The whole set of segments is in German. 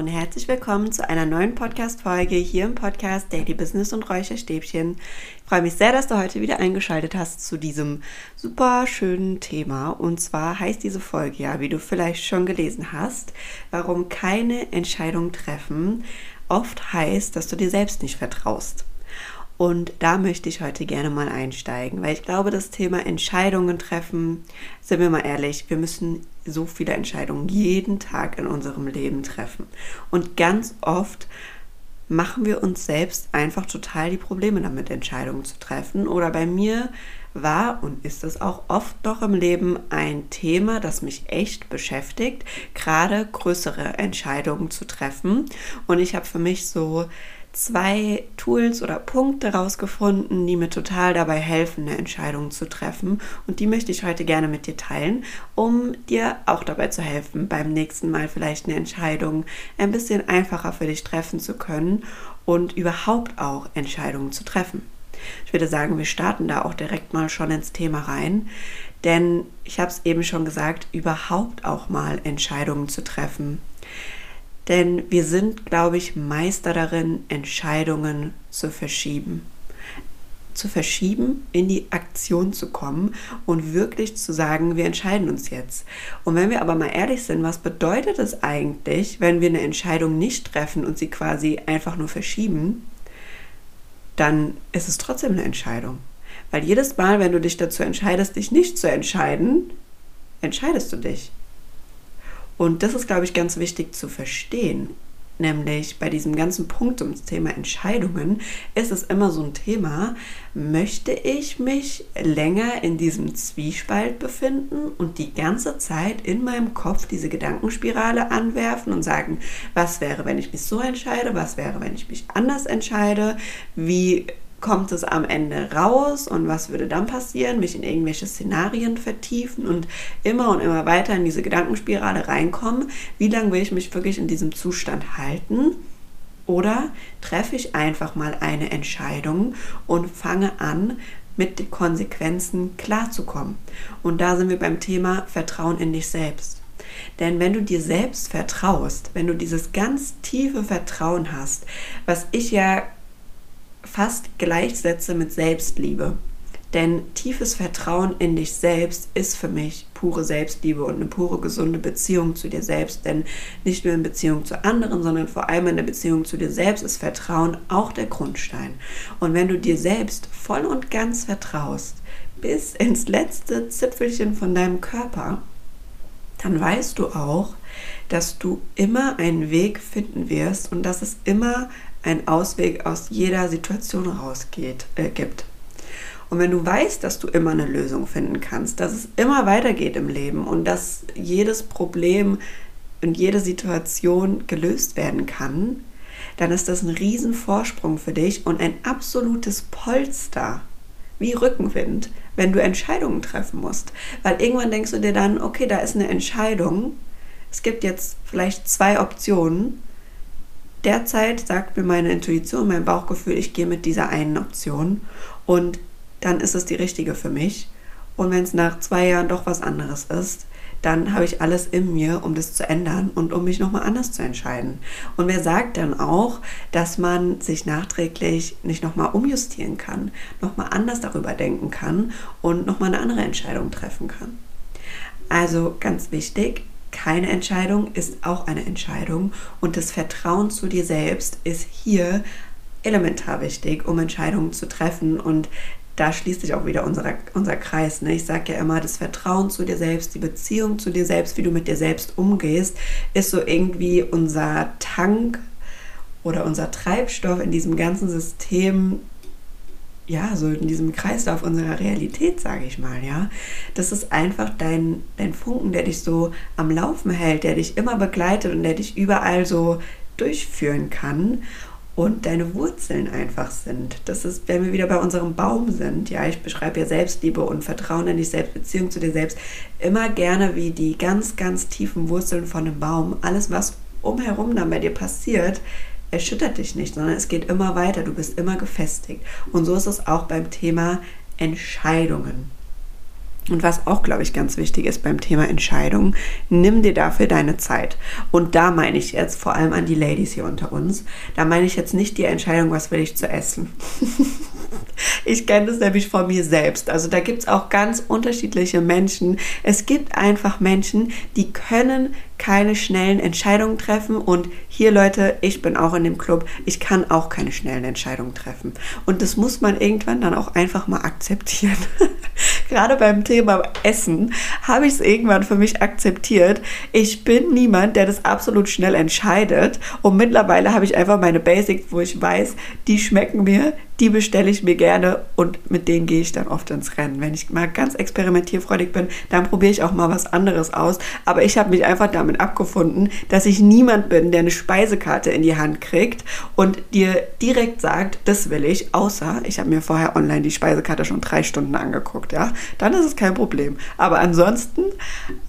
Und herzlich willkommen zu einer neuen Podcast-Folge hier im Podcast Daily Business und Räucherstäbchen. Ich freue mich sehr, dass du heute wieder eingeschaltet hast zu diesem super schönen Thema. Und zwar heißt diese Folge ja, wie du vielleicht schon gelesen hast, warum keine Entscheidung treffen oft heißt, dass du dir selbst nicht vertraust. Und da möchte ich heute gerne mal einsteigen, weil ich glaube, das Thema Entscheidungen treffen, sind wir mal ehrlich, wir müssen so viele Entscheidungen jeden Tag in unserem Leben treffen. Und ganz oft machen wir uns selbst einfach total die Probleme damit, Entscheidungen zu treffen. Oder bei mir war und ist es auch oft noch im Leben ein Thema, das mich echt beschäftigt, gerade größere Entscheidungen zu treffen. Und ich habe für mich so zwei Tools oder Punkte rausgefunden, die mir total dabei helfen, eine Entscheidung zu treffen. Und die möchte ich heute gerne mit dir teilen, um dir auch dabei zu helfen, beim nächsten Mal vielleicht eine Entscheidung ein bisschen einfacher für dich treffen zu können und überhaupt auch Entscheidungen zu treffen. Ich würde sagen, wir starten da auch direkt mal schon ins Thema rein. Denn ich habe es eben schon gesagt, überhaupt auch mal Entscheidungen zu treffen. Denn wir sind, glaube ich, Meister darin, Entscheidungen zu verschieben. Zu verschieben, in die Aktion zu kommen und wirklich zu sagen, wir entscheiden uns jetzt. Und wenn wir aber mal ehrlich sind, was bedeutet es eigentlich, wenn wir eine Entscheidung nicht treffen und sie quasi einfach nur verschieben? Dann ist es trotzdem eine Entscheidung. Weil jedes Mal, wenn du dich dazu entscheidest, dich nicht zu entscheiden, entscheidest du dich. Und das ist, glaube ich, ganz wichtig zu verstehen. Nämlich bei diesem ganzen Punkt ums Thema Entscheidungen ist es immer so ein Thema, möchte ich mich länger in diesem Zwiespalt befinden und die ganze Zeit in meinem Kopf diese Gedankenspirale anwerfen und sagen, was wäre, wenn ich mich so entscheide, was wäre, wenn ich mich anders entscheide, wie kommt es am Ende raus und was würde dann passieren, mich in irgendwelche Szenarien vertiefen und immer und immer weiter in diese Gedankenspirale reinkommen. Wie lange will ich mich wirklich in diesem Zustand halten? Oder treffe ich einfach mal eine Entscheidung und fange an, mit den Konsequenzen klarzukommen. Und da sind wir beim Thema Vertrauen in dich selbst. Denn wenn du dir selbst vertraust, wenn du dieses ganz tiefe Vertrauen hast, was ich ja fast gleichsetze mit Selbstliebe. Denn tiefes Vertrauen in dich selbst ist für mich pure Selbstliebe und eine pure gesunde Beziehung zu dir selbst. Denn nicht nur in Beziehung zu anderen, sondern vor allem in der Beziehung zu dir selbst ist Vertrauen auch der Grundstein. Und wenn du dir selbst voll und ganz vertraust, bis ins letzte Zipfelchen von deinem Körper, dann weißt du auch, dass du immer einen Weg finden wirst und dass es immer einen Ausweg aus jeder Situation rausgeht, äh, gibt. Und wenn du weißt, dass du immer eine Lösung finden kannst, dass es immer weitergeht im Leben und dass jedes Problem und jede Situation gelöst werden kann, dann ist das ein Riesenvorsprung für dich und ein absolutes Polster, wie Rückenwind, wenn du Entscheidungen treffen musst. Weil irgendwann denkst du dir dann, okay, da ist eine Entscheidung, es gibt jetzt vielleicht zwei Optionen derzeit sagt mir meine Intuition, mein Bauchgefühl, ich gehe mit dieser einen Option und dann ist es die richtige für mich. Und wenn es nach zwei Jahren doch was anderes ist, dann habe ich alles in mir, um das zu ändern und um mich nochmal anders zu entscheiden. Und wer sagt dann auch, dass man sich nachträglich nicht nochmal umjustieren kann, nochmal anders darüber denken kann und nochmal eine andere Entscheidung treffen kann? Also ganz wichtig, keine Entscheidung ist auch eine Entscheidung und das Vertrauen zu dir selbst ist hier elementar wichtig, um Entscheidungen zu treffen und da schließt sich auch wieder unser, unser Kreis. Ne? Ich sage ja immer, das Vertrauen zu dir selbst, die Beziehung zu dir selbst, wie du mit dir selbst umgehst, ist so irgendwie unser Tank oder unser Treibstoff in diesem ganzen System, ja, so in diesem Kreislauf unserer Realität, sage ich mal, ja. Das ist einfach dein, dein Funken, der dich so am Laufen hält, der dich immer begleitet und der dich überall so durchführen kann und deine Wurzeln einfach sind. Das ist, wenn wir wieder bei unserem Baum sind, ja, ich beschreibe ja Selbstliebe und Vertrauen in dich selbst, Beziehung zu dir selbst, immer gerne wie die ganz, ganz tiefen Wurzeln von einem Baum. Alles, was umherum dann bei dir passiert, erschüttert dich nicht, sondern es geht immer weiter, du bist immer gefestigt. Und so ist es auch beim Thema Entscheidungen. Und was auch, glaube ich, ganz wichtig ist beim Thema Entscheidung, nimm dir dafür deine Zeit. Und da meine ich jetzt vor allem an die Ladies hier unter uns. Da meine ich jetzt nicht die Entscheidung, was will ich zu essen. ich kenne das nämlich von mir selbst. Also da gibt es auch ganz unterschiedliche Menschen. Es gibt einfach Menschen, die können keine schnellen Entscheidungen treffen. Und hier, Leute, ich bin auch in dem Club. Ich kann auch keine schnellen Entscheidungen treffen. Und das muss man irgendwann dann auch einfach mal akzeptieren. Gerade beim Thema Essen habe ich es irgendwann für mich akzeptiert. Ich bin niemand, der das absolut schnell entscheidet. Und mittlerweile habe ich einfach meine Basics, wo ich weiß, die schmecken mir, die bestelle ich mir gerne und mit denen gehe ich dann oft ins Rennen. Wenn ich mal ganz experimentierfreudig bin, dann probiere ich auch mal was anderes aus. Aber ich habe mich einfach damit abgefunden, dass ich niemand bin, der eine Speisekarte in die Hand kriegt und dir direkt sagt, das will ich, außer ich habe mir vorher online die Speisekarte schon drei Stunden angeguckt. Ja, dann ist es kein Problem. Aber ansonsten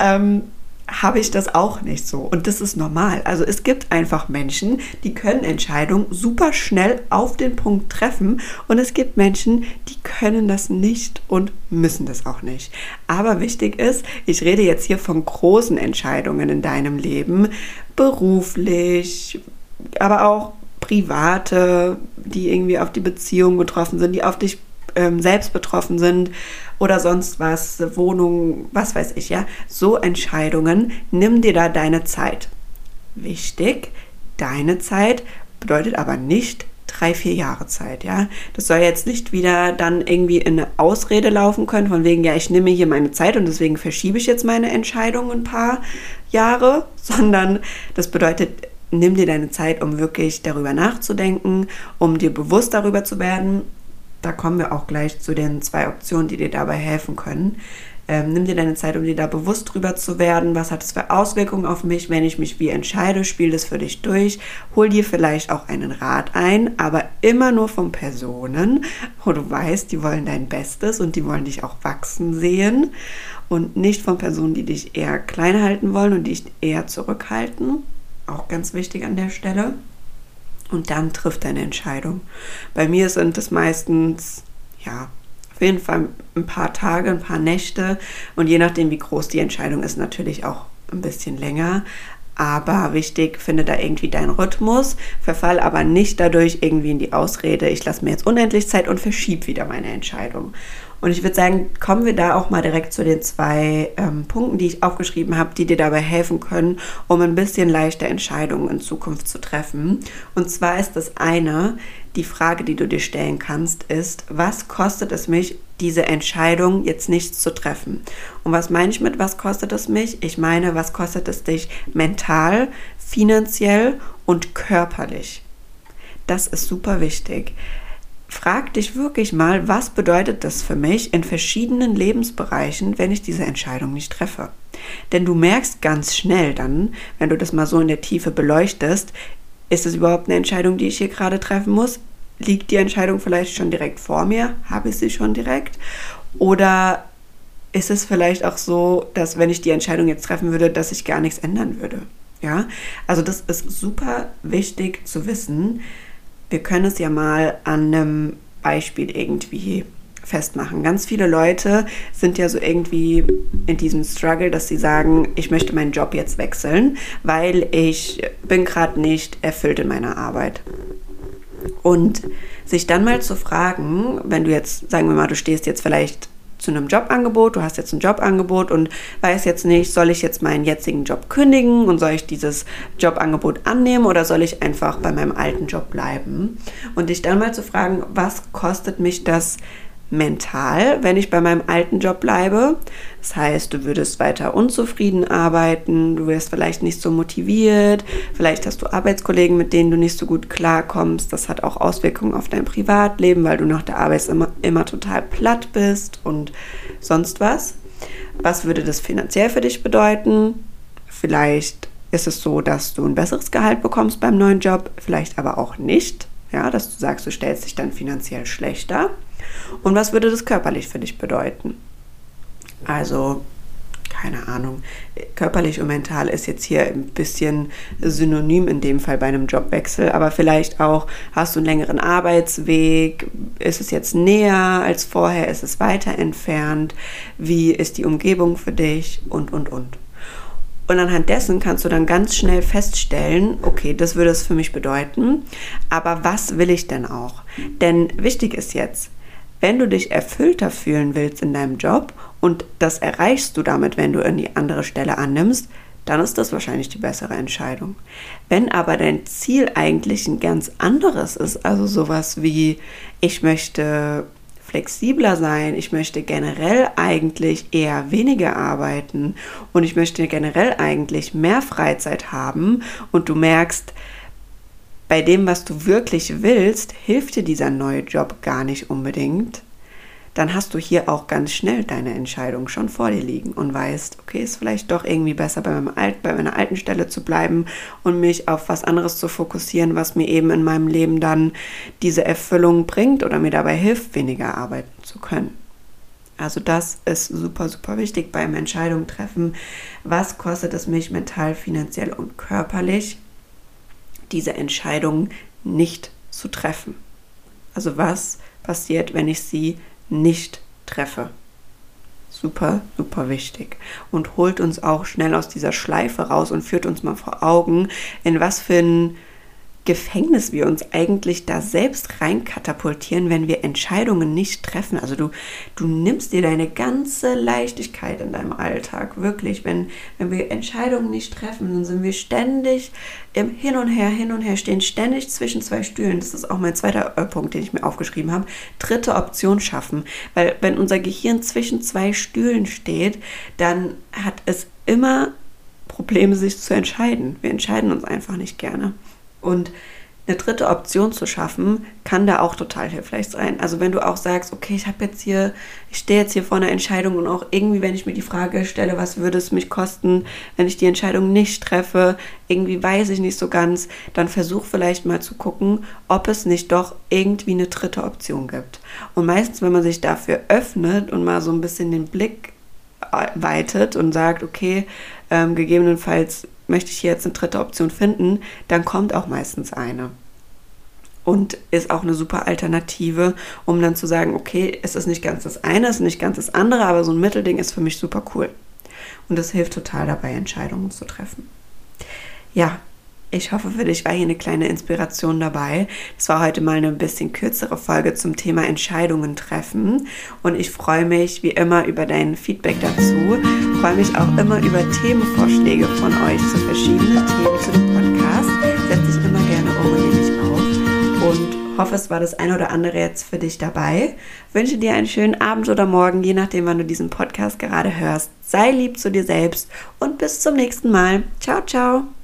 ähm, habe ich das auch nicht so. Und das ist normal. Also es gibt einfach Menschen, die können Entscheidungen super schnell auf den Punkt treffen. Und es gibt Menschen, die können das nicht und müssen das auch nicht. Aber wichtig ist, ich rede jetzt hier von großen Entscheidungen in deinem Leben, beruflich, aber auch private, die irgendwie auf die Beziehung betroffen sind, die auf dich ähm, selbst betroffen sind oder sonst was, Wohnung, was weiß ich, ja. So Entscheidungen, nimm dir da deine Zeit. Wichtig, deine Zeit bedeutet aber nicht drei, vier Jahre Zeit, ja. Das soll jetzt nicht wieder dann irgendwie in eine Ausrede laufen können, von wegen, ja, ich nehme hier meine Zeit und deswegen verschiebe ich jetzt meine Entscheidung ein paar Jahre, sondern das bedeutet, nimm dir deine Zeit, um wirklich darüber nachzudenken, um dir bewusst darüber zu werden, da kommen wir auch gleich zu den zwei Optionen, die dir dabei helfen können. Ähm, nimm dir deine Zeit, um dir da bewusst drüber zu werden. Was hat es für Auswirkungen auf mich, wenn ich mich wie entscheide? Spiel das für dich durch. Hol dir vielleicht auch einen Rat ein, aber immer nur von Personen, wo du weißt, die wollen dein Bestes und die wollen dich auch wachsen sehen. Und nicht von Personen, die dich eher klein halten wollen und dich eher zurückhalten. Auch ganz wichtig an der Stelle und dann trifft deine Entscheidung. Bei mir sind es meistens, ja, auf jeden Fall ein paar Tage, ein paar Nächte und je nachdem, wie groß die Entscheidung ist, natürlich auch ein bisschen länger. Aber wichtig, finde da irgendwie deinen Rhythmus, verfall aber nicht dadurch irgendwie in die Ausrede, ich lasse mir jetzt unendlich Zeit und verschiebe wieder meine Entscheidung. Und ich würde sagen, kommen wir da auch mal direkt zu den zwei ähm, Punkten, die ich aufgeschrieben habe, die dir dabei helfen können, um ein bisschen leichter Entscheidungen in Zukunft zu treffen. Und zwar ist das eine, die Frage, die du dir stellen kannst, ist, was kostet es mich, diese Entscheidung jetzt nicht zu treffen? Und was meine ich mit, was kostet es mich? Ich meine, was kostet es dich mental, finanziell und körperlich? Das ist super wichtig frag dich wirklich mal, was bedeutet das für mich in verschiedenen Lebensbereichen, wenn ich diese Entscheidung nicht treffe. Denn du merkst ganz schnell dann, wenn du das mal so in der Tiefe beleuchtest, ist es überhaupt eine Entscheidung, die ich hier gerade treffen muss? Liegt die Entscheidung vielleicht schon direkt vor mir? Habe ich sie schon direkt? Oder ist es vielleicht auch so, dass wenn ich die Entscheidung jetzt treffen würde, dass ich gar nichts ändern würde? Ja, also das ist super wichtig zu wissen, wir können es ja mal an einem Beispiel irgendwie festmachen. Ganz viele Leute sind ja so irgendwie in diesem Struggle, dass sie sagen, ich möchte meinen Job jetzt wechseln, weil ich bin gerade nicht erfüllt in meiner Arbeit. Und sich dann mal zu fragen, wenn du jetzt, sagen wir mal, du stehst jetzt vielleicht zu einem Jobangebot, du hast jetzt ein Jobangebot und weißt jetzt nicht, soll ich jetzt meinen jetzigen Job kündigen und soll ich dieses Jobangebot annehmen oder soll ich einfach bei meinem alten Job bleiben? Und dich dann mal zu fragen, was kostet mich das mental, wenn ich bei meinem alten Job bleibe. Das heißt, du würdest weiter unzufrieden arbeiten, du wirst vielleicht nicht so motiviert, vielleicht hast du Arbeitskollegen, mit denen du nicht so gut klarkommst. Das hat auch Auswirkungen auf dein Privatleben, weil du nach der Arbeit immer, immer total platt bist und sonst was. Was würde das finanziell für dich bedeuten? Vielleicht ist es so, dass du ein besseres Gehalt bekommst beim neuen Job, vielleicht aber auch nicht. Ja, dass du sagst, du stellst dich dann finanziell schlechter. Und was würde das körperlich für dich bedeuten? Also, keine Ahnung, körperlich und mental ist jetzt hier ein bisschen synonym in dem Fall bei einem Jobwechsel, aber vielleicht auch hast du einen längeren Arbeitsweg, ist es jetzt näher als vorher, ist es weiter entfernt, wie ist die Umgebung für dich und, und, und. Und anhand dessen kannst du dann ganz schnell feststellen, okay, das würde es für mich bedeuten, aber was will ich denn auch? Denn wichtig ist jetzt, wenn du dich erfüllter fühlen willst in deinem Job und das erreichst du damit, wenn du in die andere Stelle annimmst, dann ist das wahrscheinlich die bessere Entscheidung. Wenn aber dein Ziel eigentlich ein ganz anderes ist, also sowas wie, ich möchte flexibler sein, ich möchte generell eigentlich eher weniger arbeiten und ich möchte generell eigentlich mehr Freizeit haben und du merkst, bei dem, was du wirklich willst, hilft dir dieser neue Job gar nicht unbedingt, dann hast du hier auch ganz schnell deine Entscheidung schon vor dir liegen und weißt, okay, ist vielleicht doch irgendwie besser bei, meinem Alt, bei meiner alten Stelle zu bleiben und mich auf was anderes zu fokussieren, was mir eben in meinem Leben dann diese Erfüllung bringt oder mir dabei hilft, weniger arbeiten zu können. Also das ist super, super wichtig beim Entscheidung treffen. Was kostet es mich mental, finanziell und körperlich? Diese Entscheidung nicht zu treffen. Also was passiert, wenn ich sie nicht treffe? Super, super wichtig. Und holt uns auch schnell aus dieser Schleife raus und führt uns mal vor Augen, in was für ein Gefängnis wir uns eigentlich da selbst reinkatapultieren, wenn wir Entscheidungen nicht treffen. Also du, du nimmst dir deine ganze Leichtigkeit in deinem Alltag, wirklich. Wenn, wenn wir Entscheidungen nicht treffen, dann sind wir ständig im Hin und Her, hin und her, stehen ständig zwischen zwei Stühlen. Das ist auch mein zweiter äh, Punkt, den ich mir aufgeschrieben habe. Dritte Option schaffen. Weil wenn unser Gehirn zwischen zwei Stühlen steht, dann hat es immer Probleme, sich zu entscheiden. Wir entscheiden uns einfach nicht gerne. Und eine dritte Option zu schaffen, kann da auch total hilfreich sein. Also wenn du auch sagst, okay, ich habe jetzt hier, ich stehe jetzt hier vor einer Entscheidung und auch irgendwie, wenn ich mir die Frage stelle, was würde es mich kosten, wenn ich die Entscheidung nicht treffe, irgendwie weiß ich nicht so ganz, dann versuch vielleicht mal zu gucken, ob es nicht doch irgendwie eine dritte Option gibt. Und meistens, wenn man sich dafür öffnet und mal so ein bisschen den Blick weitet und sagt, okay, ähm, gegebenenfalls möchte ich hier jetzt eine dritte Option finden, dann kommt auch meistens eine. Und ist auch eine super Alternative, um dann zu sagen, okay, es ist nicht ganz das eine, es ist nicht ganz das andere, aber so ein Mittelding ist für mich super cool. Und das hilft total dabei, Entscheidungen zu treffen. Ja, ich hoffe, für dich war hier eine kleine Inspiration dabei. Es war heute mal eine bisschen kürzere Folge zum Thema Entscheidungen treffen. Und ich freue mich wie immer über dein Feedback dazu. Freue mich auch immer über Themenvorschläge von euch zu verschiedenen Themen zu dem Podcast. Setze ich immer gerne um und nehme auf. Und hoffe, es war das eine oder andere jetzt für dich dabei. Wünsche dir einen schönen Abend oder Morgen, je nachdem, wann du diesen Podcast gerade hörst. Sei lieb zu dir selbst und bis zum nächsten Mal. Ciao, ciao.